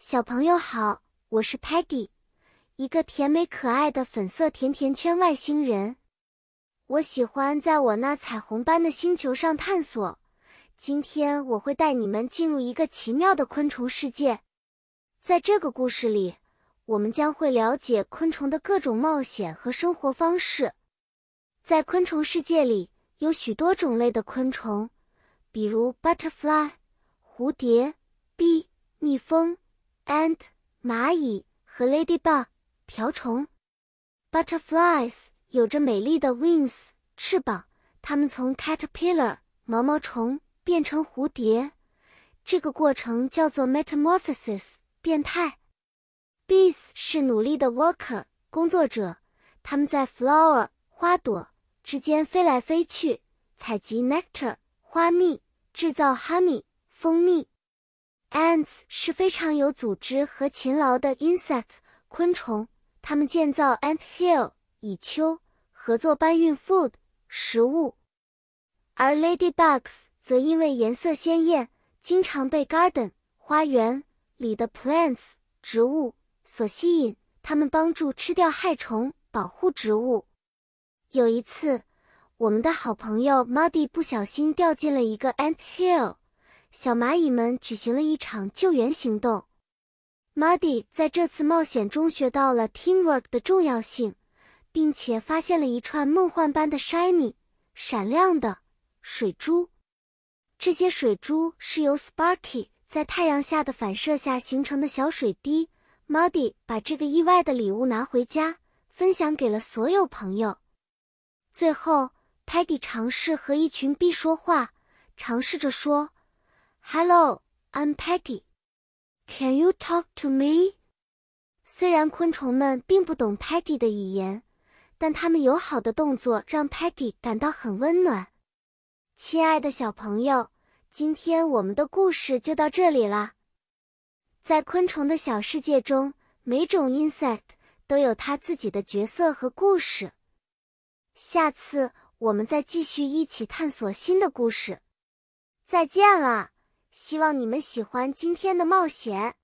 小朋友好，我是 Patty，一个甜美可爱的粉色甜甜圈外星人。我喜欢在我那彩虹般的星球上探索。今天我会带你们进入一个奇妙的昆虫世界。在这个故事里，我们将会了解昆虫的各种冒险和生活方式。在昆虫世界里，有许多种类的昆虫，比如 butterfly 蝴蝶、bee 蜜蜂。Ant 蚂蚁和 ladybug 瓢虫，butterflies 有着美丽的 wings 翅膀，它们从 caterpillar 毛毛虫变成蝴蝶，这个过程叫做 metamorphosis 变态。bees 是努力的 worker 工作者，它们在 flower 花朵之间飞来飞去，采集 nectar 花蜜，制造 honey 蜂蜜。Ants 是非常有组织和勤劳的 insect 昆虫，它们建造 ant hill 蚁丘，合作搬运 food 食物。而 ladybugs 则因为颜色鲜艳，经常被 garden 花园里的 plants 植物所吸引，它们帮助吃掉害虫，保护植物。有一次，我们的好朋友 Muddy 不小心掉进了一个 ant hill。小蚂蚁们举行了一场救援行动。Muddy 在这次冒险中学到了 teamwork 的重要性，并且发现了一串梦幻般的 shiny 闪亮的水珠。这些水珠是由 Sparky 在太阳下的反射下形成的小水滴。Muddy 把这个意外的礼物拿回家，分享给了所有朋友。最后，Peggy 尝试和一群 B 说话，尝试着说。Hello, I'm Peggy. Can you talk to me? 虽然昆虫们并不懂 Peggy 的语言，但他们友好的动作让 Peggy 感到很温暖。亲爱的小朋友，今天我们的故事就到这里啦。在昆虫的小世界中，每种 insect 都有它自己的角色和故事。下次我们再继续一起探索新的故事。再见了。希望你们喜欢今天的冒险。